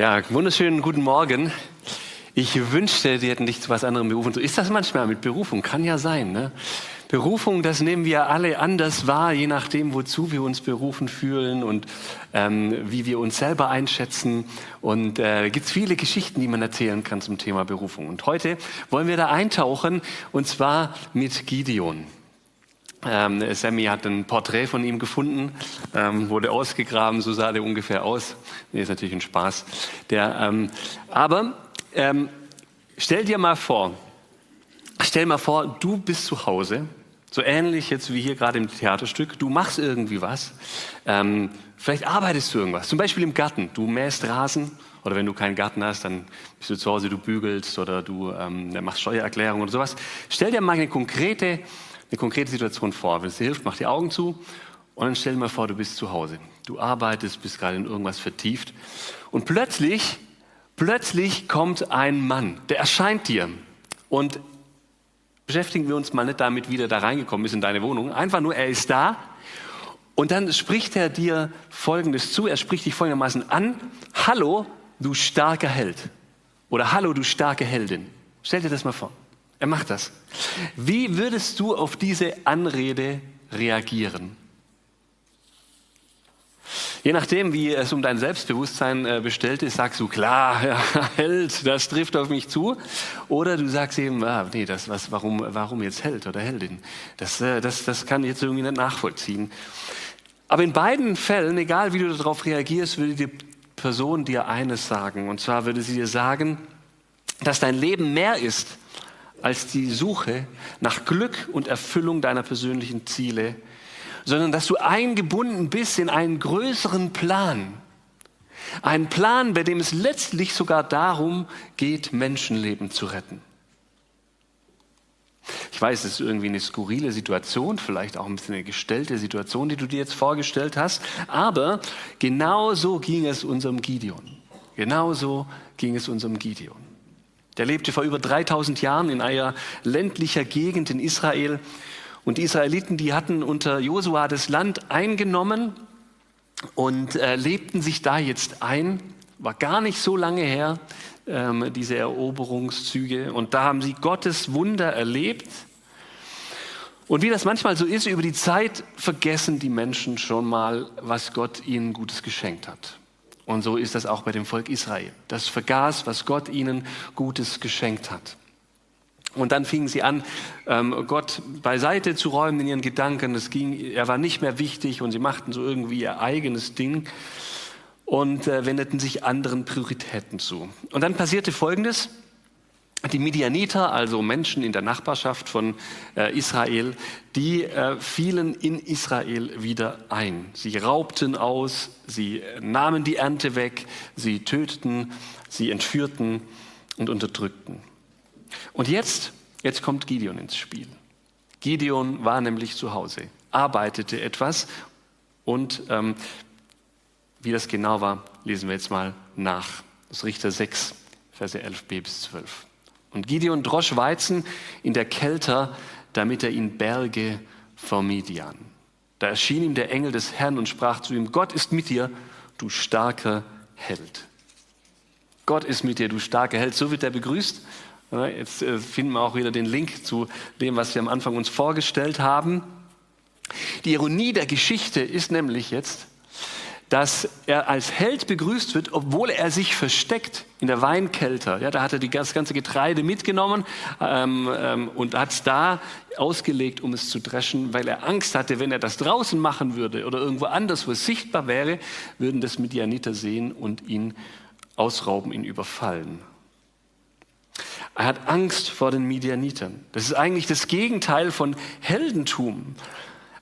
Ja, wunderschönen guten Morgen. Ich wünschte, die hätten dich zu was anderem berufen. So ist das manchmal mit Berufung, kann ja sein. Ne? Berufung, das nehmen wir alle anders wahr, je nachdem, wozu wir uns berufen fühlen und ähm, wie wir uns selber einschätzen. Und äh, gibt es viele Geschichten, die man erzählen kann zum Thema Berufung. Und heute wollen wir da eintauchen, und zwar mit Gideon. Ähm, Sammy hat ein Porträt von ihm gefunden, ähm, wurde ausgegraben, so sah der ungefähr aus. Nee, ist natürlich ein Spaß. Der, ähm, aber ähm, stell dir mal vor, stell mal vor, du bist zu Hause, so ähnlich jetzt wie hier gerade im Theaterstück. Du machst irgendwie was. Ähm, vielleicht arbeitest du irgendwas, zum Beispiel im Garten. Du mähst Rasen oder wenn du keinen Garten hast, dann bist du zu Hause, du bügelst oder du ähm, machst Steuererklärung oder sowas. Stell dir mal eine konkrete eine konkrete Situation vor. Wenn es dir hilft, mach die Augen zu und dann stell dir mal vor, du bist zu Hause. Du arbeitest, bist gerade in irgendwas vertieft und plötzlich, plötzlich kommt ein Mann, der erscheint dir und beschäftigen wir uns mal nicht damit, wie der da reingekommen ist in deine Wohnung. Einfach nur, er ist da und dann spricht er dir Folgendes zu. Er spricht dich folgendermaßen an. Hallo, du starker Held. Oder Hallo, du starke Heldin. Stell dir das mal vor. Er macht das. Wie würdest du auf diese Anrede reagieren? Je nachdem, wie es um dein Selbstbewusstsein äh, bestellt ist, sagst du, klar, ja, Held, das trifft auf mich zu. Oder du sagst eben, ah, nee, das, was, warum, warum jetzt Held oder Heldin? Das, äh, das, das kann ich jetzt irgendwie nicht nachvollziehen. Aber in beiden Fällen, egal wie du darauf reagierst, würde die Person dir eines sagen. Und zwar würde sie dir sagen, dass dein Leben mehr ist als die Suche nach Glück und Erfüllung deiner persönlichen Ziele, sondern dass du eingebunden bist in einen größeren Plan. Einen Plan, bei dem es letztlich sogar darum geht, Menschenleben zu retten. Ich weiß, es ist irgendwie eine skurrile Situation, vielleicht auch ein bisschen eine gestellte Situation, die du dir jetzt vorgestellt hast, aber genau so ging es unserem Gideon. Genau so ging es unserem Gideon. Der lebte vor über 3000 Jahren in einer ländlicher Gegend in Israel. Und die Israeliten, die hatten unter Josua das Land eingenommen und äh, lebten sich da jetzt ein. War gar nicht so lange her, ähm, diese Eroberungszüge. Und da haben sie Gottes Wunder erlebt. Und wie das manchmal so ist, über die Zeit vergessen die Menschen schon mal, was Gott ihnen Gutes geschenkt hat. Und so ist das auch bei dem Volk Israel. Das vergaß, was Gott ihnen Gutes geschenkt hat. Und dann fingen sie an, ähm, Gott beiseite zu räumen in ihren Gedanken. Es ging, er war nicht mehr wichtig und sie machten so irgendwie ihr eigenes Ding und äh, wendeten sich anderen Prioritäten zu. Und dann passierte Folgendes. Die Midianiter, also Menschen in der Nachbarschaft von äh, Israel, die äh, fielen in Israel wieder ein. Sie raubten aus, sie nahmen die Ernte weg, sie töteten, sie entführten und unterdrückten. Und jetzt, jetzt kommt Gideon ins Spiel. Gideon war nämlich zu Hause, arbeitete etwas und ähm, wie das genau war, lesen wir jetzt mal nach. Das Richter 6, Verse 11b bis 12. Und Gideon drosch Weizen in der Kelter, damit er ihn berge vor Midian. Da erschien ihm der Engel des Herrn und sprach zu ihm, Gott ist mit dir, du starker Held. Gott ist mit dir, du starker Held. So wird er begrüßt. Jetzt äh, finden wir auch wieder den Link zu dem, was wir am Anfang uns vorgestellt haben. Die Ironie der Geschichte ist nämlich jetzt, dass er als Held begrüßt wird, obwohl er sich versteckt in der Weinkelter. Ja, da hat er das ganze Getreide mitgenommen ähm, ähm, und hat es da ausgelegt, um es zu dreschen, weil er Angst hatte, wenn er das draußen machen würde oder irgendwo anders, wo es sichtbar wäre, würden das Midianiter sehen und ihn ausrauben, ihn überfallen. Er hat Angst vor den Midianitern. Das ist eigentlich das Gegenteil von Heldentum.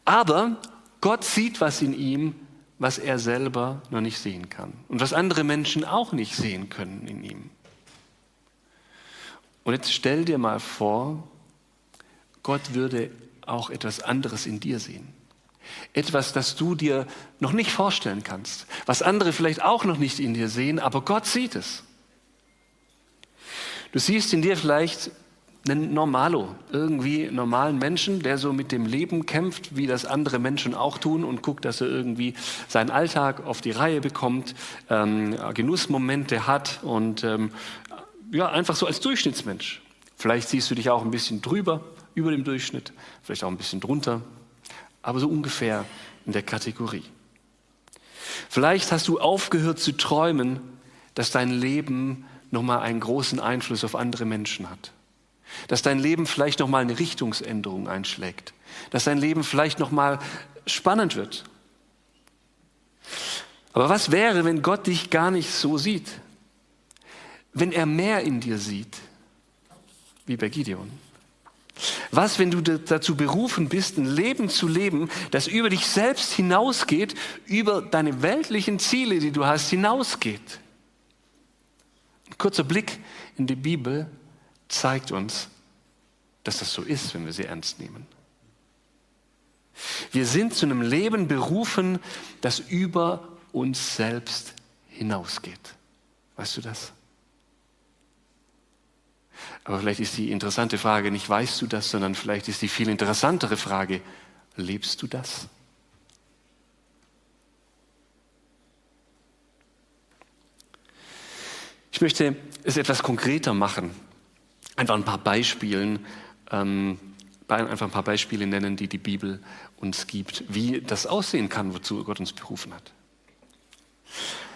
Aber Gott sieht was in ihm, was er selber noch nicht sehen kann und was andere Menschen auch nicht sehen können in ihm. Und jetzt stell dir mal vor, Gott würde auch etwas anderes in dir sehen. Etwas, das du dir noch nicht vorstellen kannst, was andere vielleicht auch noch nicht in dir sehen, aber Gott sieht es. Du siehst in dir vielleicht einen Normalo, irgendwie normalen Menschen, der so mit dem Leben kämpft, wie das andere Menschen auch tun und guckt, dass er irgendwie seinen Alltag auf die Reihe bekommt, ähm, Genussmomente hat und ähm, ja, einfach so als Durchschnittsmensch. Vielleicht siehst du dich auch ein bisschen drüber, über dem Durchschnitt, vielleicht auch ein bisschen drunter, aber so ungefähr in der Kategorie. Vielleicht hast du aufgehört zu träumen, dass dein Leben nochmal einen großen Einfluss auf andere Menschen hat. Dass dein Leben vielleicht nochmal eine Richtungsänderung einschlägt. Dass dein Leben vielleicht nochmal spannend wird. Aber was wäre, wenn Gott dich gar nicht so sieht? Wenn er mehr in dir sieht, wie bei Gideon? Was, wenn du dazu berufen bist, ein Leben zu leben, das über dich selbst hinausgeht, über deine weltlichen Ziele, die du hast, hinausgeht? Ein kurzer Blick in die Bibel zeigt uns, dass das so ist, wenn wir sie ernst nehmen. Wir sind zu einem Leben berufen, das über uns selbst hinausgeht. Weißt du das? Aber vielleicht ist die interessante Frage nicht, weißt du das, sondern vielleicht ist die viel interessantere Frage, lebst du das? Ich möchte es etwas konkreter machen. Einfach ein paar Beispielen, ähm, einfach ein paar Beispiele nennen, die die Bibel uns gibt, wie das aussehen kann, wozu Gott uns berufen hat.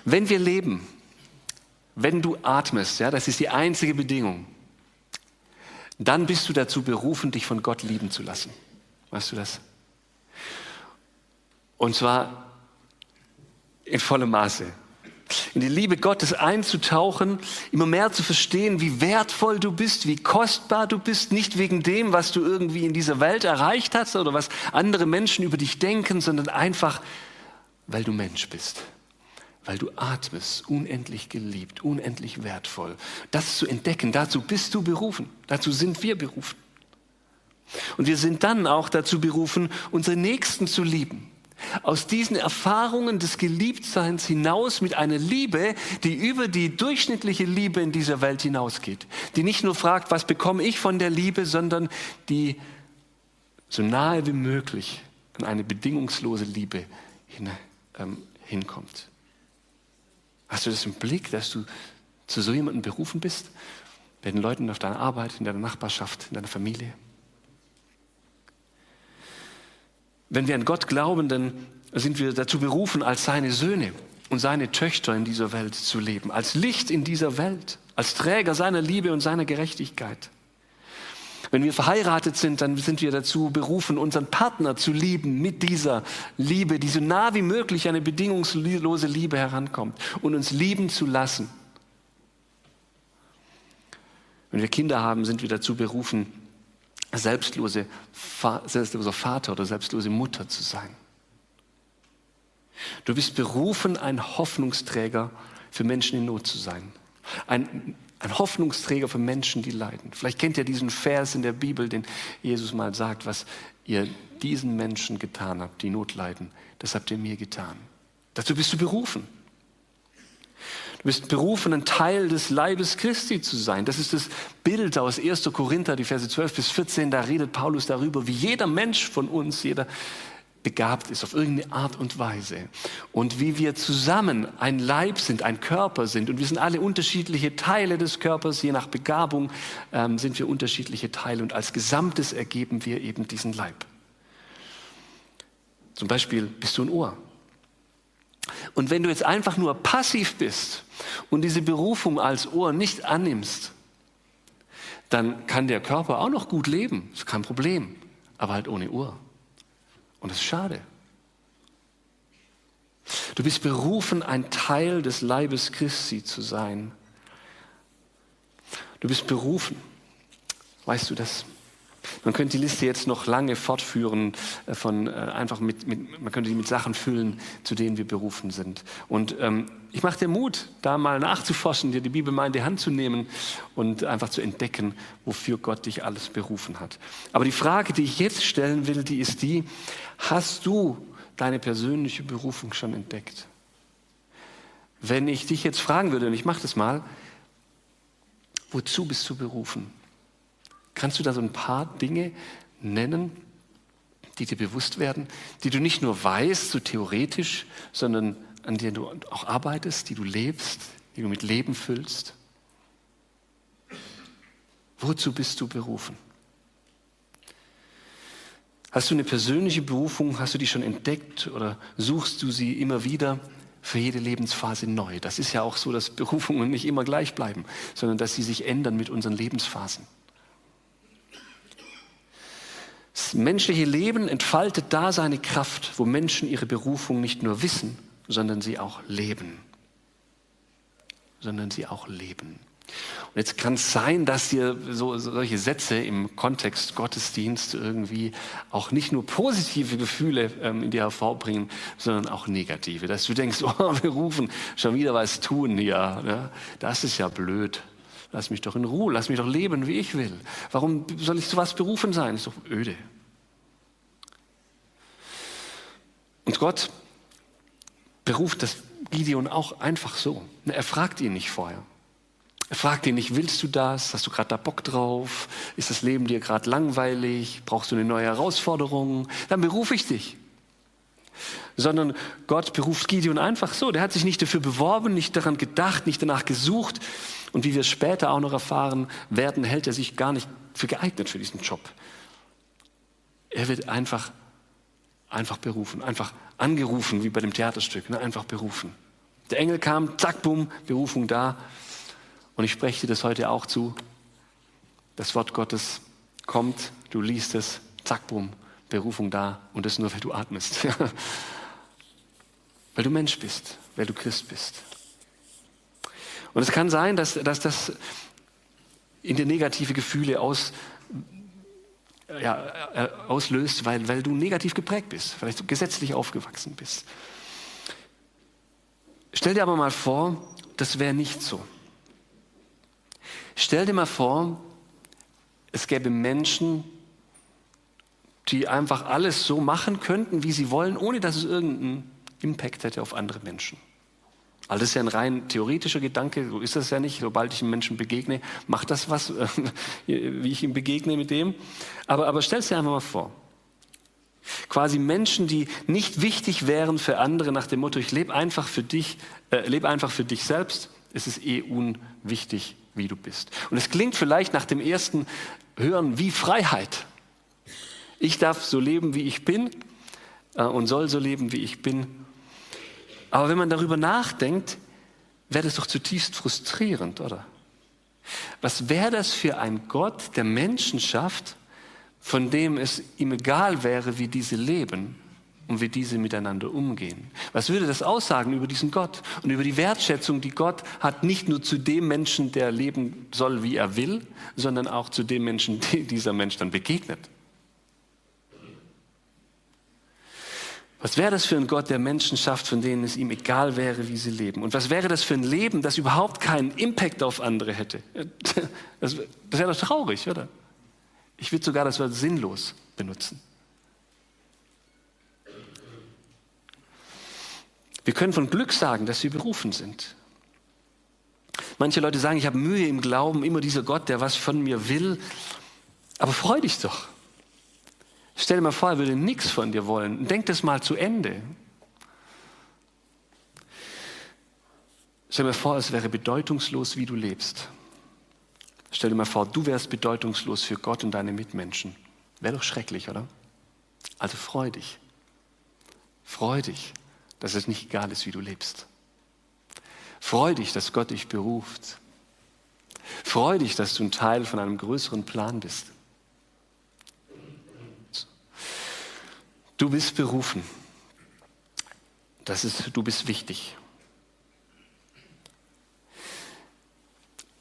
Wenn wir leben, wenn du atmest, ja, das ist die einzige Bedingung, dann bist du dazu berufen, dich von Gott lieben zu lassen. Weißt du das? Und zwar in vollem Maße. In die Liebe Gottes einzutauchen, immer mehr zu verstehen, wie wertvoll du bist, wie kostbar du bist, nicht wegen dem, was du irgendwie in dieser Welt erreicht hast oder was andere Menschen über dich denken, sondern einfach, weil du Mensch bist weil du atmest, unendlich geliebt, unendlich wertvoll. Das zu entdecken, dazu bist du berufen, dazu sind wir berufen. Und wir sind dann auch dazu berufen, unsere Nächsten zu lieben. Aus diesen Erfahrungen des Geliebtseins hinaus mit einer Liebe, die über die durchschnittliche Liebe in dieser Welt hinausgeht. Die nicht nur fragt, was bekomme ich von der Liebe, sondern die so nahe wie möglich an eine bedingungslose Liebe hin, ähm, hinkommt. Hast du das im Blick, dass du zu so jemandem berufen bist? Bei den Leuten auf deiner Arbeit, in deiner Nachbarschaft, in deiner Familie? Wenn wir an Gott glauben, dann sind wir dazu berufen, als seine Söhne und seine Töchter in dieser Welt zu leben, als Licht in dieser Welt, als Träger seiner Liebe und seiner Gerechtigkeit. Wenn wir verheiratet sind, dann sind wir dazu berufen, unseren Partner zu lieben mit dieser Liebe, die so nah wie möglich eine bedingungslose Liebe herankommt und uns lieben zu lassen. Wenn wir Kinder haben, sind wir dazu berufen, selbstlose, selbstloser Vater oder selbstlose Mutter zu sein. Du bist berufen, ein Hoffnungsträger für Menschen in Not zu sein. Ein ein Hoffnungsträger für Menschen, die leiden. Vielleicht kennt ihr diesen Vers in der Bibel, den Jesus mal sagt, was ihr diesen Menschen getan habt, die Not leiden, das habt ihr mir getan. Dazu bist du berufen. Du bist berufen, ein Teil des Leibes Christi zu sein. Das ist das Bild aus 1. Korinther, die Verse 12 bis 14. Da redet Paulus darüber, wie jeder Mensch von uns, jeder begabt ist auf irgendeine Art und Weise. Und wie wir zusammen ein Leib sind, ein Körper sind. Und wir sind alle unterschiedliche Teile des Körpers. Je nach Begabung ähm, sind wir unterschiedliche Teile. Und als Gesamtes ergeben wir eben diesen Leib. Zum Beispiel bist du ein Ohr. Und wenn du jetzt einfach nur passiv bist und diese Berufung als Ohr nicht annimmst, dann kann der Körper auch noch gut leben. Ist kein Problem. Aber halt ohne Ohr. Und das ist schade. Du bist berufen, ein Teil des Leibes Christi zu sein. Du bist berufen. Weißt du das? Man könnte die Liste jetzt noch lange fortführen, äh, von, äh, einfach mit, mit, man könnte die mit Sachen füllen, zu denen wir berufen sind. Und ähm, ich mache dir Mut, da mal nachzuforschen, dir die Bibel mal in die Hand zu nehmen und einfach zu entdecken, wofür Gott dich alles berufen hat. Aber die Frage, die ich jetzt stellen will, die ist die, hast du deine persönliche Berufung schon entdeckt? Wenn ich dich jetzt fragen würde, und ich mache das mal, wozu bist du berufen? Kannst du da so ein paar Dinge nennen, die dir bewusst werden, die du nicht nur weißt, so theoretisch, sondern an denen du auch arbeitest, die du lebst, die du mit Leben füllst? Wozu bist du berufen? Hast du eine persönliche Berufung? Hast du die schon entdeckt oder suchst du sie immer wieder für jede Lebensphase neu? Das ist ja auch so, dass Berufungen nicht immer gleich bleiben, sondern dass sie sich ändern mit unseren Lebensphasen. Menschliche Leben entfaltet da seine Kraft, wo Menschen ihre Berufung nicht nur wissen, sondern sie auch leben. Sondern sie auch leben. Und jetzt kann es sein, dass dir so, solche Sätze im Kontext Gottesdienst irgendwie auch nicht nur positive Gefühle ähm, in dir hervorbringen, sondern auch negative. Dass du denkst, oh, wir rufen schon wieder was tun hier. Ne? Das ist ja blöd. Lass mich doch in Ruhe, lass mich doch leben, wie ich will. Warum soll ich zu was berufen sein? Das ist doch öde. Und Gott beruft das Gideon auch einfach so. Er fragt ihn nicht vorher. Er fragt ihn nicht, willst du das? Hast du gerade da Bock drauf? Ist das Leben dir gerade langweilig? Brauchst du eine neue Herausforderung? Dann berufe ich dich. Sondern Gott beruft Gideon einfach so. Der hat sich nicht dafür beworben, nicht daran gedacht, nicht danach gesucht. Und wie wir später auch noch erfahren werden, hält er sich gar nicht für geeignet für diesen Job. Er wird einfach, einfach berufen, einfach angerufen, wie bei dem Theaterstück, ne? einfach berufen. Der Engel kam, zack, bumm, Berufung da. Und ich spreche dir das heute auch zu. Das Wort Gottes kommt, du liest es, zack, bumm, Berufung da. Und das nur, weil du atmest. weil du Mensch bist, weil du Christ bist. Und es kann sein, dass, dass das in dir negative Gefühle aus, ja, äh, auslöst, weil, weil du negativ geprägt bist, vielleicht du gesetzlich aufgewachsen bist. Stell dir aber mal vor, das wäre nicht so. Stell dir mal vor, es gäbe Menschen, die einfach alles so machen könnten, wie sie wollen, ohne dass es irgendeinen Impact hätte auf andere Menschen. Also das ist ja ein rein theoretischer Gedanke, so ist das ja nicht. Sobald ich einem Menschen begegne, macht das was, wie ich ihm begegne mit dem. Aber, aber stell es dir einfach mal vor. Quasi Menschen, die nicht wichtig wären für andere nach dem Motto, ich lebe einfach für dich, äh, lebe einfach für dich selbst, es ist eh unwichtig, wie du bist. Und es klingt vielleicht nach dem ersten Hören wie Freiheit. Ich darf so leben, wie ich bin äh, und soll so leben, wie ich bin. Aber wenn man darüber nachdenkt, wäre das doch zutiefst frustrierend, oder? Was wäre das für ein Gott, der Menschen schafft, von dem es ihm egal wäre, wie diese leben und wie diese miteinander umgehen. Was würde das aussagen über diesen Gott und über die Wertschätzung, die Gott hat, nicht nur zu dem Menschen, der leben soll, wie er will, sondern auch zu dem Menschen, dem dieser Mensch dann begegnet? Was wäre das für ein Gott, der Menschen schafft, von denen es ihm egal wäre, wie sie leben? Und was wäre das für ein Leben, das überhaupt keinen Impact auf andere hätte? Das, wäre doch traurig, oder? Ich würde sogar das Wort sinnlos benutzen. Wir können von Glück sagen, dass wir berufen sind. Manche Leute sagen, ich habe Mühe im Glauben, immer dieser Gott, der was von mir will. Aber freu dich doch. Stell dir mal vor, er würde nichts von dir wollen. Denk das mal zu Ende. Stell dir mal vor, es wäre bedeutungslos, wie du lebst. Stell dir mal vor, du wärst bedeutungslos für Gott und deine Mitmenschen. Wäre doch schrecklich, oder? Also freu dich. Freu dich dass es nicht egal ist, wie du lebst. Freu dich, dass Gott dich beruft. Freu dich, dass du ein Teil von einem größeren Plan bist. Du bist berufen. Das ist, du bist wichtig.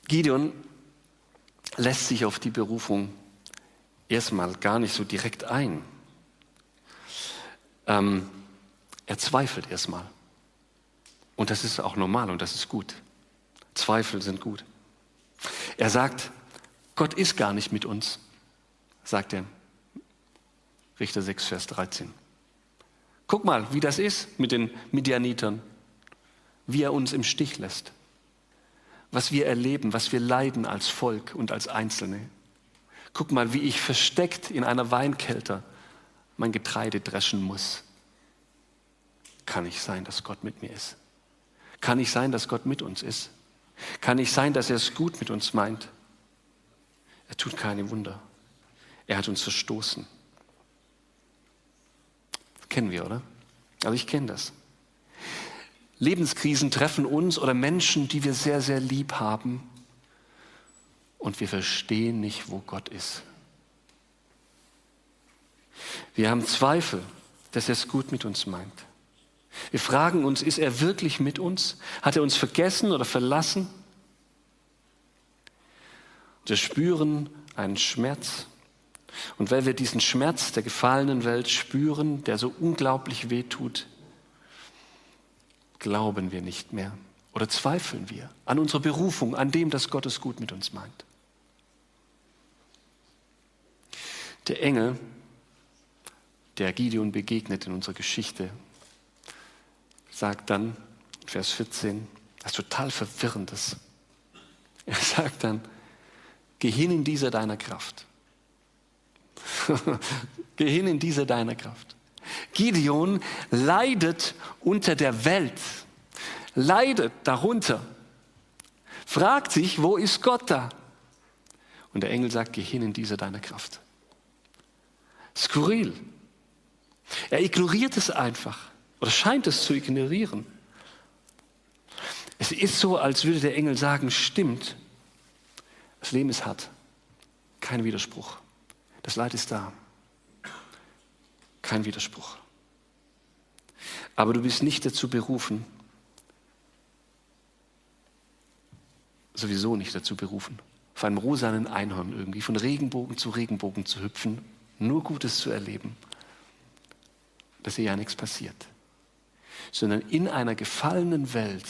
Gideon lässt sich auf die Berufung erstmal gar nicht so direkt ein. Ähm, er zweifelt erstmal. Und das ist auch normal und das ist gut. Zweifel sind gut. Er sagt, Gott ist gar nicht mit uns, sagt er. Richter 6, Vers 13. Guck mal, wie das ist mit den Midianitern, wie er uns im Stich lässt, was wir erleben, was wir leiden als Volk und als Einzelne. Guck mal, wie ich versteckt in einer Weinkelter mein Getreide dreschen muss. Kann ich sein, dass Gott mit mir ist? Kann ich sein, dass Gott mit uns ist? Kann ich sein, dass er es gut mit uns meint? Er tut keine Wunder. Er hat uns verstoßen. Kennen wir, oder? Also ich kenne das. Lebenskrisen treffen uns oder Menschen, die wir sehr, sehr lieb haben und wir verstehen nicht, wo Gott ist. Wir haben Zweifel, dass er es gut mit uns meint. Wir fragen uns, ist er wirklich mit uns? Hat er uns vergessen oder verlassen? Wir spüren einen Schmerz. Und weil wir diesen Schmerz der gefallenen Welt spüren, der so unglaublich weh tut, glauben wir nicht mehr oder zweifeln wir an unserer Berufung, an dem, dass Gott es gut mit uns meint. Der Engel, der Gideon begegnet in unserer Geschichte, sagt dann, Vers 14, das total Verwirrendes. Er sagt dann, geh hin in diese deiner Kraft. geh hin in diese deiner Kraft. Gideon leidet unter der Welt, leidet darunter, fragt sich, wo ist Gott da? Und der Engel sagt, geh hin in diese deiner Kraft. Skurril. Er ignoriert es einfach oder scheint es zu ignorieren. Es ist so, als würde der Engel sagen, stimmt, das Leben ist hart, kein Widerspruch. Das Leid ist da. Kein Widerspruch. Aber du bist nicht dazu berufen, sowieso nicht dazu berufen, auf einem rosanen Einhorn irgendwie von Regenbogen zu Regenbogen zu hüpfen, nur Gutes zu erleben, dass hier ja nichts passiert. Sondern in einer gefallenen Welt,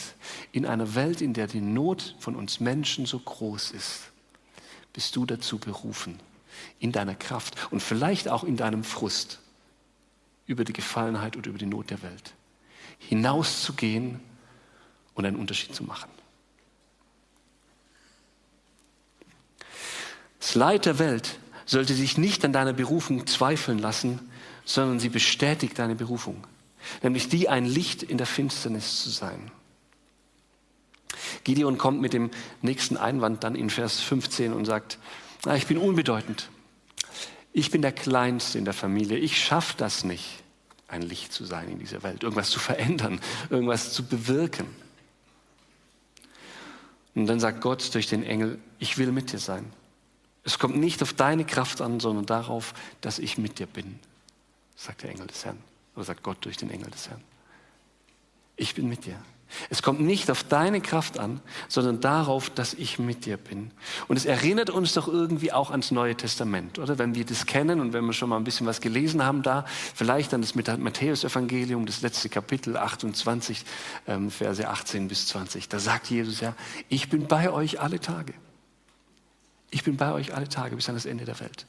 in einer Welt, in der die Not von uns Menschen so groß ist, bist du dazu berufen, in deiner Kraft und vielleicht auch in deinem Frust über die Gefallenheit oder über die Not der Welt, hinauszugehen und einen Unterschied zu machen. Das Leid der Welt sollte sich nicht an deiner Berufung zweifeln lassen, sondern sie bestätigt deine Berufung, nämlich die, ein Licht in der Finsternis zu sein. Gideon kommt mit dem nächsten Einwand dann in Vers 15 und sagt, ich bin unbedeutend. Ich bin der Kleinste in der Familie. Ich schaffe das nicht, ein Licht zu sein in dieser Welt, irgendwas zu verändern, irgendwas zu bewirken. Und dann sagt Gott durch den Engel, ich will mit dir sein. Es kommt nicht auf deine Kraft an, sondern darauf, dass ich mit dir bin, sagt der Engel des Herrn. Oder sagt Gott durch den Engel des Herrn. Ich bin mit dir. Es kommt nicht auf deine Kraft an, sondern darauf, dass ich mit dir bin. Und es erinnert uns doch irgendwie auch ans Neue Testament, oder? Wenn wir das kennen und wenn wir schon mal ein bisschen was gelesen haben da, vielleicht dann das Matthäus-Evangelium, das letzte Kapitel 28, ähm, Verse 18 bis 20. Da sagt Jesus ja, ich bin bei euch alle Tage. Ich bin bei euch alle Tage bis an das Ende der Welt.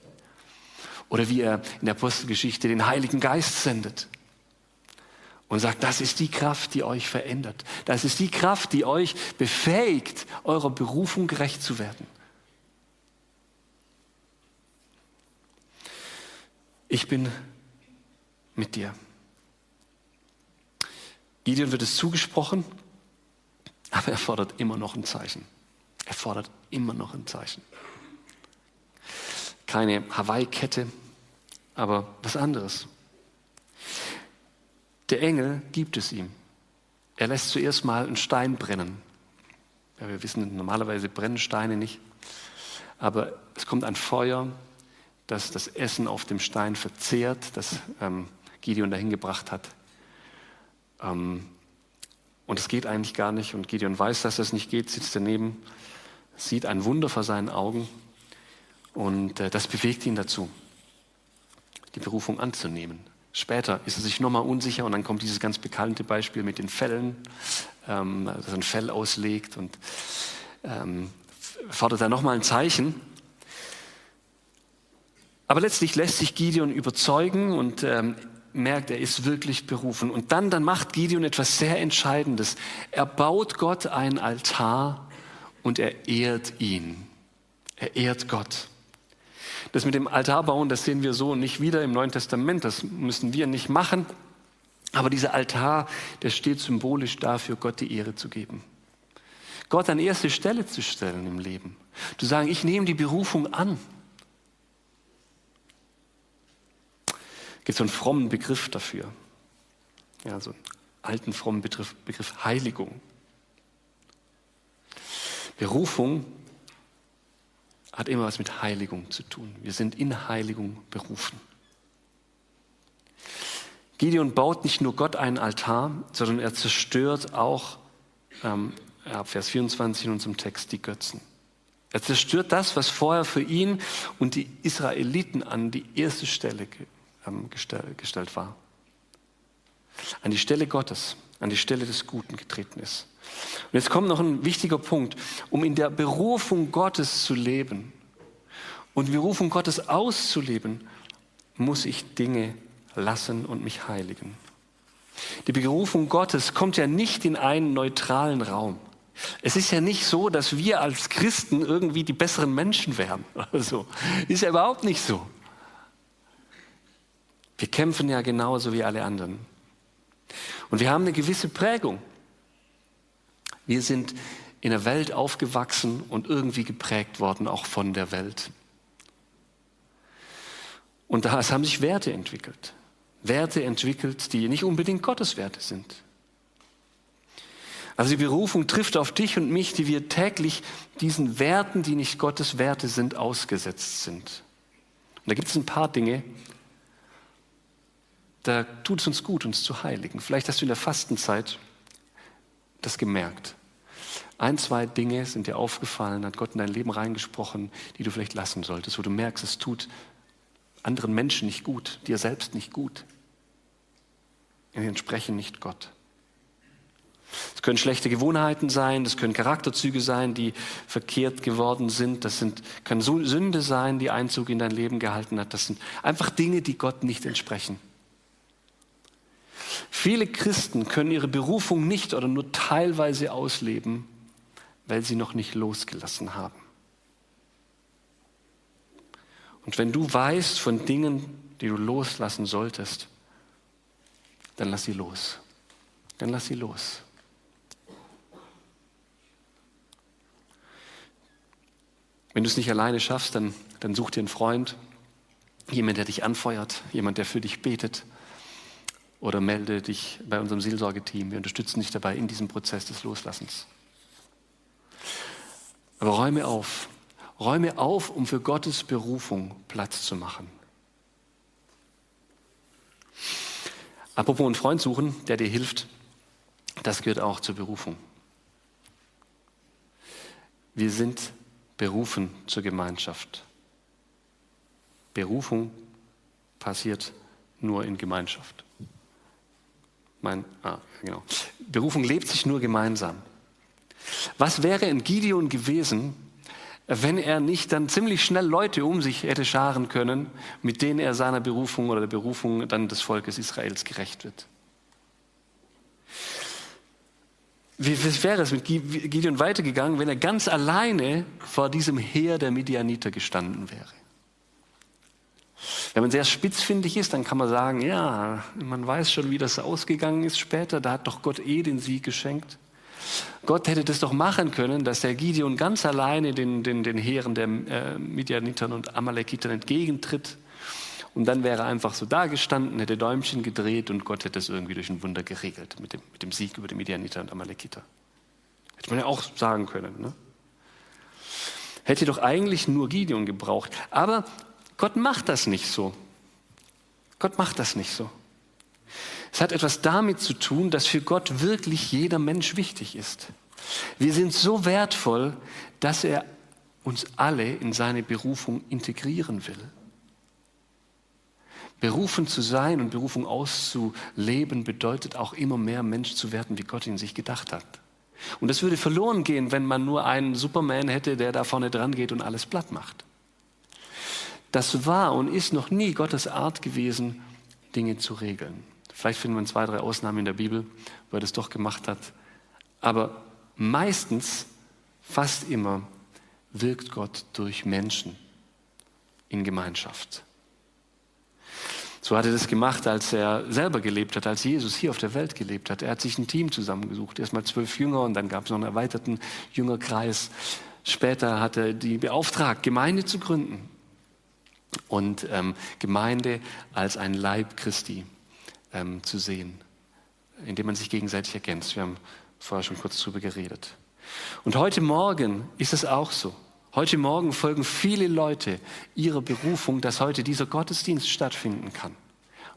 Oder wie er in der Apostelgeschichte den Heiligen Geist sendet und sagt, das ist die Kraft, die euch verändert. Das ist die Kraft, die euch befähigt, eurer Berufung gerecht zu werden. Ich bin mit dir. Gideon wird es zugesprochen, aber er fordert immer noch ein Zeichen. Er fordert immer noch ein Zeichen. Keine Hawaii-Kette, aber was anderes. Der Engel gibt es ihm. Er lässt zuerst mal einen Stein brennen. Ja, wir wissen, normalerweise brennen Steine nicht. Aber es kommt ein Feuer, das das Essen auf dem Stein verzehrt, das ähm, Gideon dahin gebracht hat. Ähm, und es geht eigentlich gar nicht. Und Gideon weiß, dass das nicht geht, sitzt daneben, sieht ein Wunder vor seinen Augen. Und äh, das bewegt ihn dazu, die Berufung anzunehmen. Später ist er sich nochmal unsicher und dann kommt dieses ganz bekannte Beispiel mit den Fällen, ähm, dass er ein Fell auslegt und ähm, fordert er nochmal ein Zeichen. Aber letztlich lässt sich Gideon überzeugen und ähm, merkt, er ist wirklich berufen. Und dann, dann macht Gideon etwas sehr Entscheidendes. Er baut Gott einen Altar und er ehrt ihn. Er ehrt Gott. Das mit dem Altar bauen, das sehen wir so nicht wieder im Neuen Testament. Das müssen wir nicht machen. Aber dieser Altar, der steht symbolisch dafür, Gott die Ehre zu geben. Gott an erste Stelle zu stellen im Leben. Zu sagen, ich nehme die Berufung an. Es gibt so einen frommen Begriff dafür. Ja, so einen alten frommen Begriff, Begriff Heiligung. Berufung hat immer was mit Heiligung zu tun. Wir sind in Heiligung berufen. Gideon baut nicht nur Gott einen Altar, sondern er zerstört auch, ähm, ab Vers 24 in unserem Text, die Götzen. Er zerstört das, was vorher für ihn und die Israeliten an die erste Stelle ähm, gestell, gestellt war. An die Stelle Gottes, an die Stelle des Guten getreten ist. Und jetzt kommt noch ein wichtiger Punkt. Um in der Berufung Gottes zu leben und die Berufung Gottes auszuleben, muss ich Dinge lassen und mich heiligen. Die Berufung Gottes kommt ja nicht in einen neutralen Raum. Es ist ja nicht so, dass wir als Christen irgendwie die besseren Menschen wären. Also, ist ja überhaupt nicht so. Wir kämpfen ja genauso wie alle anderen. Und wir haben eine gewisse Prägung. Wir sind in der Welt aufgewachsen und irgendwie geprägt worden, auch von der Welt. Und da haben sich Werte entwickelt. Werte entwickelt, die nicht unbedingt Gottes Werte sind. Also die Berufung trifft auf dich und mich, die wir täglich diesen Werten, die nicht Gottes Werte sind, ausgesetzt sind. Und da gibt es ein paar Dinge, da tut es uns gut, uns zu heiligen. Vielleicht hast du in der Fastenzeit das gemerkt. Ein, zwei Dinge sind dir aufgefallen, hat Gott in dein Leben reingesprochen, die du vielleicht lassen solltest, wo du merkst, es tut anderen Menschen nicht gut, dir selbst nicht gut. Sie entsprechen nicht Gott. Es können schlechte Gewohnheiten sein, das können Charakterzüge sein, die verkehrt geworden sind, das sind, können Sünde sein, die Einzug in dein Leben gehalten hat. Das sind einfach Dinge, die Gott nicht entsprechen. Viele Christen können ihre Berufung nicht oder nur teilweise ausleben, weil sie noch nicht losgelassen haben. Und wenn du weißt von Dingen, die du loslassen solltest, dann lass sie los. Dann lass sie los. Wenn du es nicht alleine schaffst, dann, dann such dir einen Freund, jemand, der dich anfeuert, jemand, der für dich betet, oder melde dich bei unserem Seelsorgeteam. Wir unterstützen dich dabei in diesem Prozess des Loslassens. Aber räume auf. Räume auf, um für Gottes Berufung Platz zu machen. Apropos einen Freund suchen, der dir hilft, das gehört auch zur Berufung. Wir sind berufen zur Gemeinschaft. Berufung passiert nur in Gemeinschaft. Mein, ah, genau. Berufung lebt sich nur gemeinsam. Was wäre in Gideon gewesen, wenn er nicht dann ziemlich schnell Leute um sich hätte scharen können, mit denen er seiner Berufung oder der Berufung dann des Volkes Israels gerecht wird? Wie, wie wäre es mit Gideon weitergegangen, wenn er ganz alleine vor diesem Heer der Midianiter gestanden wäre? Wenn man sehr spitzfindig ist, dann kann man sagen, ja, man weiß schon, wie das ausgegangen ist später, da hat doch Gott eh den Sieg geschenkt. Gott hätte das doch machen können, dass der Gideon ganz alleine den, den, den Heeren der äh, Midianitern und Amalekitern entgegentritt. Und dann wäre er einfach so dagestanden, hätte Däumchen gedreht und Gott hätte es irgendwie durch ein Wunder geregelt mit dem, mit dem Sieg über die Midianiter und Amalekiter. Hätte man ja auch sagen können. Ne? Hätte doch eigentlich nur Gideon gebraucht. Aber Gott macht das nicht so. Gott macht das nicht so. Es hat etwas damit zu tun, dass für Gott wirklich jeder Mensch wichtig ist. Wir sind so wertvoll, dass er uns alle in seine Berufung integrieren will. Berufen zu sein und Berufung auszuleben bedeutet auch immer mehr Mensch zu werden, wie Gott ihn sich gedacht hat. Und das würde verloren gehen, wenn man nur einen Superman hätte, der da vorne dran geht und alles platt macht. Das war und ist noch nie Gottes Art gewesen, Dinge zu regeln. Vielleicht finden wir zwei, drei Ausnahmen in der Bibel, wo er das doch gemacht hat. Aber meistens, fast immer, wirkt Gott durch Menschen in Gemeinschaft. So hat er das gemacht, als er selber gelebt hat, als Jesus hier auf der Welt gelebt hat. Er hat sich ein Team zusammengesucht. Erstmal zwölf Jünger und dann gab es noch einen erweiterten Jüngerkreis. Später hat er die beauftragt, Gemeinde zu gründen. Und ähm, Gemeinde als ein Leib Christi ähm, zu sehen, indem man sich gegenseitig ergänzt. Wir haben vorher schon kurz darüber geredet. Und heute Morgen ist es auch so. Heute Morgen folgen viele Leute ihrer Berufung, dass heute dieser Gottesdienst stattfinden kann.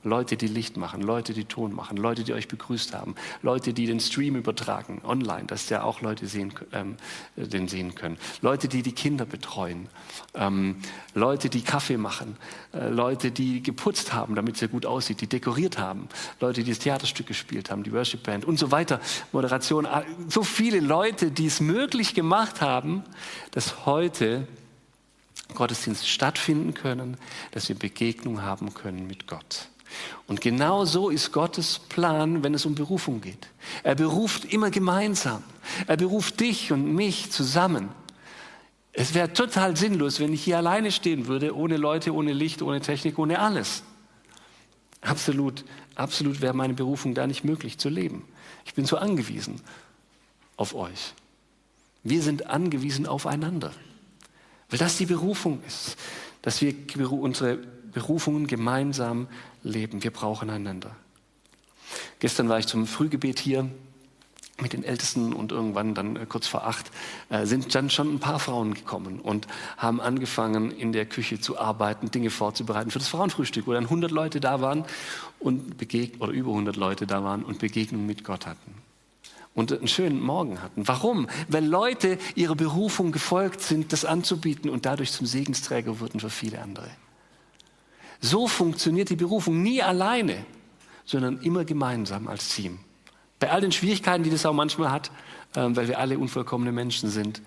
Leute, die Licht machen, Leute, die Ton machen, Leute, die euch begrüßt haben, Leute, die den Stream übertragen, online, dass ja auch Leute sehen, ähm, den sehen können, Leute, die die Kinder betreuen, ähm, Leute, die Kaffee machen, äh, Leute, die geputzt haben, damit es ja gut aussieht, die dekoriert haben, Leute, die das Theaterstück gespielt haben, die Worship Band und so weiter, Moderation, äh, so viele Leute, die es möglich gemacht haben, dass heute Gottesdienste stattfinden können, dass wir Begegnung haben können mit Gott. Und genau so ist Gottes Plan, wenn es um Berufung geht. Er beruft immer gemeinsam. Er beruft dich und mich zusammen. Es wäre total sinnlos, wenn ich hier alleine stehen würde, ohne Leute, ohne Licht, ohne Technik, ohne alles. Absolut, absolut wäre meine Berufung da nicht möglich zu leben. Ich bin so angewiesen auf euch. Wir sind angewiesen aufeinander. Weil das die Berufung ist, dass wir unsere Berufungen gemeinsam leben. Wir brauchen einander. Gestern war ich zum Frühgebet hier mit den Ältesten und irgendwann dann äh, kurz vor acht äh, sind dann schon ein paar Frauen gekommen und haben angefangen in der Küche zu arbeiten, Dinge vorzubereiten für das Frauenfrühstück, wo dann 100 Leute da waren und begegn oder über 100 Leute da waren und Begegnungen mit Gott hatten und einen schönen Morgen hatten. Warum? Weil Leute ihrer Berufung gefolgt sind, das anzubieten und dadurch zum Segensträger wurden für viele andere. So funktioniert die Berufung nie alleine, sondern immer gemeinsam als Team. Bei all den Schwierigkeiten, die das auch manchmal hat, ähm, weil wir alle unvollkommene Menschen sind,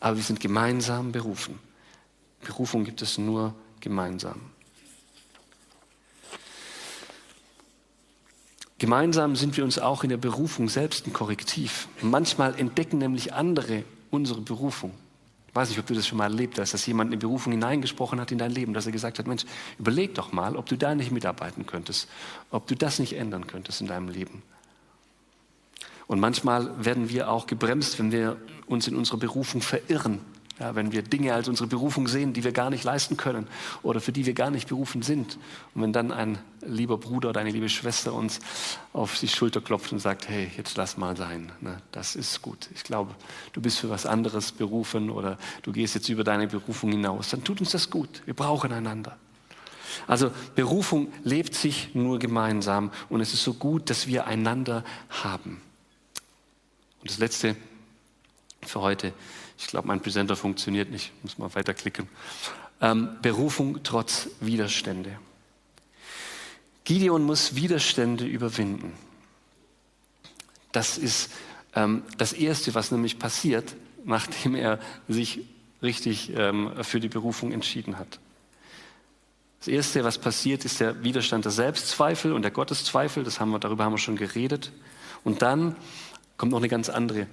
aber wir sind gemeinsam berufen. Berufung gibt es nur gemeinsam. Gemeinsam sind wir uns auch in der Berufung selbst ein Korrektiv. Manchmal entdecken nämlich andere unsere Berufung. Ich weiß nicht, ob du das schon mal erlebt hast, dass jemand eine Berufung hineingesprochen hat in dein Leben, dass er gesagt hat, Mensch, überleg doch mal, ob du da nicht mitarbeiten könntest, ob du das nicht ändern könntest in deinem Leben. Und manchmal werden wir auch gebremst, wenn wir uns in unserer Berufung verirren ja, wenn wir Dinge als unsere Berufung sehen, die wir gar nicht leisten können oder für die wir gar nicht berufen sind. Und wenn dann ein lieber Bruder oder eine liebe Schwester uns auf die Schulter klopft und sagt, hey, jetzt lass mal sein, ne, das ist gut. Ich glaube, du bist für was anderes berufen oder du gehst jetzt über deine Berufung hinaus, dann tut uns das gut. Wir brauchen einander. Also Berufung lebt sich nur gemeinsam und es ist so gut, dass wir einander haben. Und das Letzte für heute ich glaube, mein Presenter funktioniert nicht. Muss mal weiterklicken. Ähm, Berufung trotz Widerstände. Gideon muss Widerstände überwinden. Das ist ähm, das Erste, was nämlich passiert, nachdem er sich richtig ähm, für die Berufung entschieden hat. Das Erste, was passiert, ist der Widerstand der Selbstzweifel und der Gotteszweifel. Das haben wir, darüber haben wir schon geredet. Und dann kommt noch eine ganz andere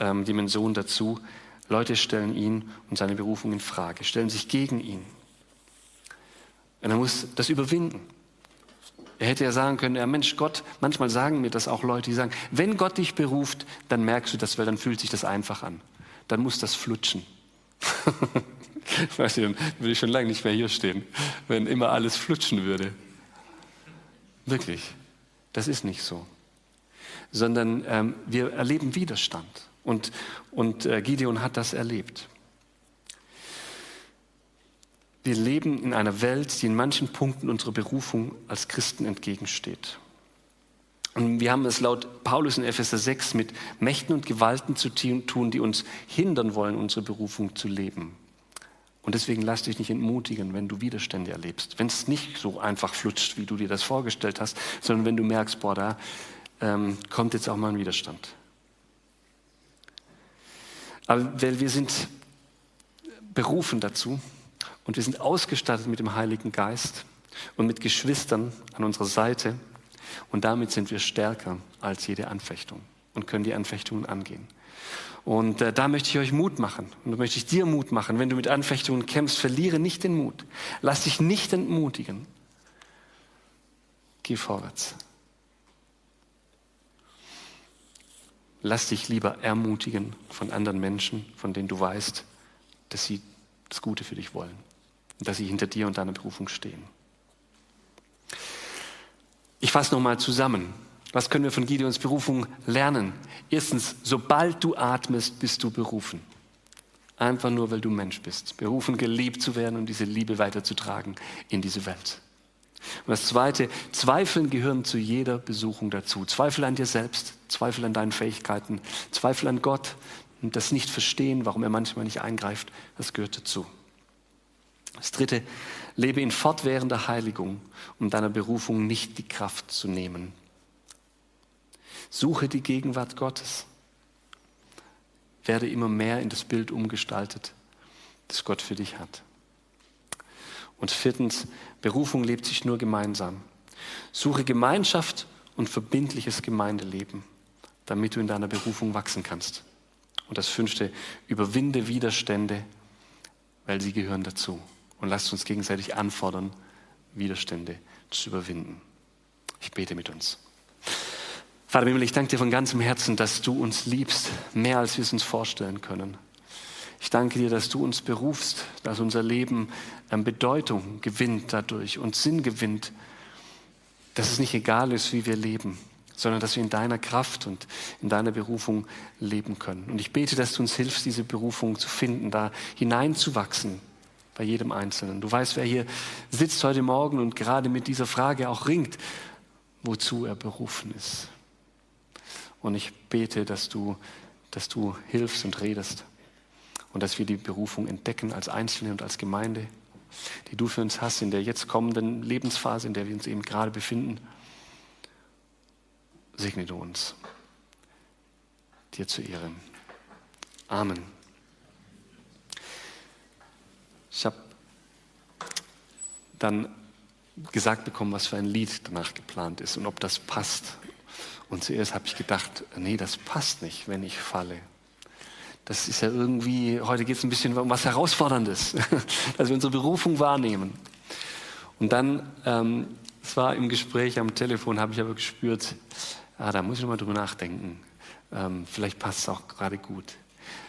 ähm, Dimension dazu. Leute stellen ihn und seine Berufung in Frage, stellen sich gegen ihn. Und er muss das überwinden. Er hätte ja sagen können, ja Mensch, Gott, manchmal sagen mir das auch Leute, die sagen, wenn Gott dich beruft, dann merkst du das, weil dann fühlt sich das einfach an. Dann muss das flutschen. weißt du, dann würde ich schon lange nicht mehr hier stehen, wenn immer alles flutschen würde. Wirklich, das ist nicht so. Sondern ähm, wir erleben Widerstand. Und, und äh, Gideon hat das erlebt. Wir leben in einer Welt, die in manchen Punkten unserer Berufung als Christen entgegensteht. Und wir haben es laut Paulus in Epheser 6 mit Mächten und Gewalten zu tun, die uns hindern wollen, unsere Berufung zu leben. Und deswegen lass dich nicht entmutigen, wenn du Widerstände erlebst. Wenn es nicht so einfach flutscht, wie du dir das vorgestellt hast, sondern wenn du merkst, boah, da ähm, kommt jetzt auch mal ein Widerstand. Weil wir sind berufen dazu und wir sind ausgestattet mit dem Heiligen Geist und mit Geschwistern an unserer Seite und damit sind wir stärker als jede Anfechtung und können die Anfechtungen angehen. Und äh, da möchte ich euch Mut machen. Und da möchte ich dir Mut machen. Wenn du mit Anfechtungen kämpfst, verliere nicht den Mut. Lass dich nicht entmutigen. Geh vorwärts. Lass dich lieber ermutigen von anderen Menschen, von denen du weißt, dass sie das Gute für dich wollen und dass sie hinter dir und deiner Berufung stehen. Ich fasse nochmal zusammen. Was können wir von Gideons Berufung lernen? Erstens, sobald du atmest, bist du berufen. Einfach nur, weil du Mensch bist. Berufen, geliebt zu werden und diese Liebe weiterzutragen in diese Welt. Und das Zweite, Zweifeln gehören zu jeder Besuchung dazu. Zweifel an dir selbst, Zweifel an deinen Fähigkeiten, Zweifel an Gott und das Nicht-Verstehen, warum er manchmal nicht eingreift, das gehört dazu. Das Dritte, lebe in fortwährender Heiligung, um deiner Berufung nicht die Kraft zu nehmen. Suche die Gegenwart Gottes. Werde immer mehr in das Bild umgestaltet, das Gott für dich hat. Und viertens, Berufung lebt sich nur gemeinsam. Suche Gemeinschaft und verbindliches Gemeindeleben, damit du in deiner Berufung wachsen kannst. Und das fünfte, überwinde Widerstände, weil sie gehören dazu. Und lasst uns gegenseitig anfordern, Widerstände zu überwinden. Ich bete mit uns. Vater Himmel, ich danke dir von ganzem Herzen, dass du uns liebst, mehr als wir es uns vorstellen können. Ich danke dir, dass du uns berufst, dass unser Leben Bedeutung gewinnt dadurch und Sinn gewinnt, dass es nicht egal ist, wie wir leben, sondern dass wir in deiner Kraft und in deiner Berufung leben können. Und ich bete, dass du uns hilfst, diese Berufung zu finden, da hineinzuwachsen bei jedem Einzelnen. Du weißt, wer hier sitzt heute Morgen und gerade mit dieser Frage auch ringt, wozu er berufen ist. Und ich bete, dass du, dass du hilfst und redest und dass wir die Berufung entdecken als Einzelne und als Gemeinde, die du für uns hast in der jetzt kommenden Lebensphase, in der wir uns eben gerade befinden. Segne du uns. Dir zu Ehren. Amen. Ich habe dann gesagt bekommen, was für ein Lied danach geplant ist und ob das passt. Und zuerst habe ich gedacht, nee, das passt nicht, wenn ich falle. Das ist ja irgendwie, heute geht es ein bisschen um was Herausforderndes, dass wir unsere Berufung wahrnehmen. Und dann, ähm, es war im Gespräch am Telefon, habe ich aber gespürt, ah, da muss ich nochmal drüber nachdenken. Ähm, vielleicht passt es auch gerade gut.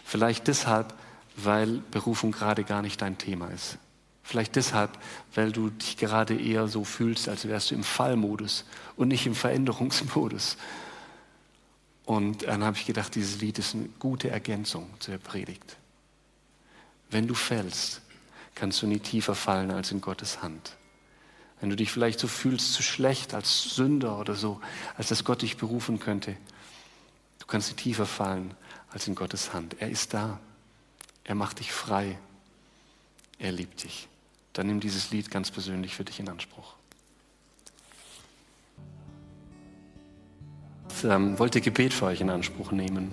Vielleicht deshalb, weil Berufung gerade gar nicht dein Thema ist. Vielleicht deshalb, weil du dich gerade eher so fühlst, als wärst du im Fallmodus und nicht im Veränderungsmodus. Und dann habe ich gedacht, dieses Lied ist eine gute Ergänzung zur Predigt. Wenn du fällst, kannst du nie tiefer fallen als in Gottes Hand. Wenn du dich vielleicht so fühlst, zu schlecht als Sünder oder so, als dass Gott dich berufen könnte, du kannst nie tiefer fallen als in Gottes Hand. Er ist da. Er macht dich frei. Er liebt dich dann nimm dieses Lied ganz persönlich für dich in Anspruch. Ähm, wollte Gebet für euch in Anspruch nehmen.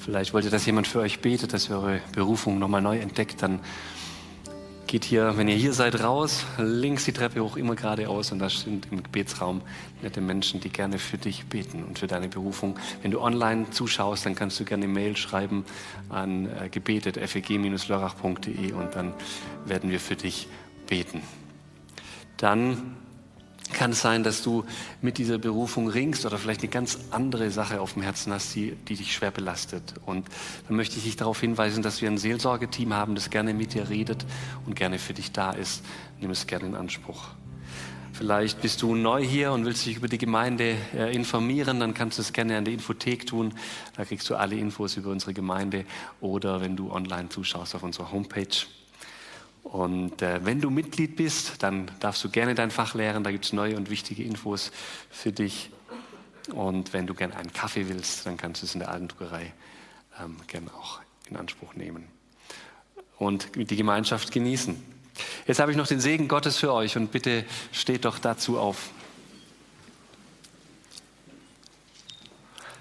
Vielleicht wollt ihr, dass jemand für euch betet, dass ihr eure Berufung nochmal neu entdeckt. Dann geht hier, wenn ihr hier seid, raus, links die Treppe hoch, immer geradeaus und da sind im Gebetsraum nette Menschen, die gerne für dich beten und für deine Berufung. Wenn du online zuschaust, dann kannst du gerne eine Mail schreiben an äh, gebetet.feg-lörrach.de und dann werden wir für dich beten. Dann kann es sein, dass du mit dieser Berufung ringst oder vielleicht eine ganz andere Sache auf dem Herzen hast, die, die dich schwer belastet. Und dann möchte ich dich darauf hinweisen, dass wir ein Seelsorgeteam haben, das gerne mit dir redet und gerne für dich da ist. Nimm es gerne in Anspruch. Vielleicht bist du neu hier und willst dich über die Gemeinde äh, informieren, dann kannst du es gerne an der Infothek tun. Da kriegst du alle Infos über unsere Gemeinde oder wenn du online zuschaust auf unserer Homepage. Und äh, wenn du Mitglied bist, dann darfst du gerne dein Fach lehren. Da gibt es neue und wichtige Infos für dich. Und wenn du gerne einen Kaffee willst, dann kannst du es in der alten Druckerei ähm, gerne auch in Anspruch nehmen. Und die Gemeinschaft genießen. Jetzt habe ich noch den Segen Gottes für euch und bitte steht doch dazu auf.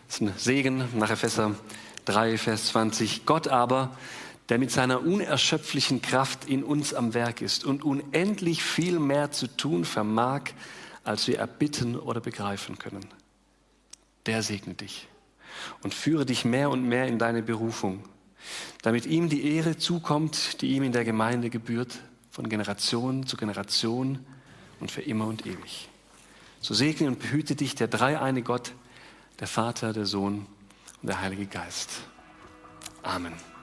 Das ist ein Segen nach Epheser 3, Vers 20. Gott aber, der mit seiner unerschöpflichen Kraft in uns am Werk ist und unendlich viel mehr zu tun vermag, als wir erbitten oder begreifen können. Der segne dich und führe dich mehr und mehr in deine Berufung, damit ihm die Ehre zukommt, die ihm in der Gemeinde gebührt, von Generation zu Generation und für immer und ewig. So segne und behüte dich der dreieine Gott, der Vater, der Sohn und der Heilige Geist. Amen.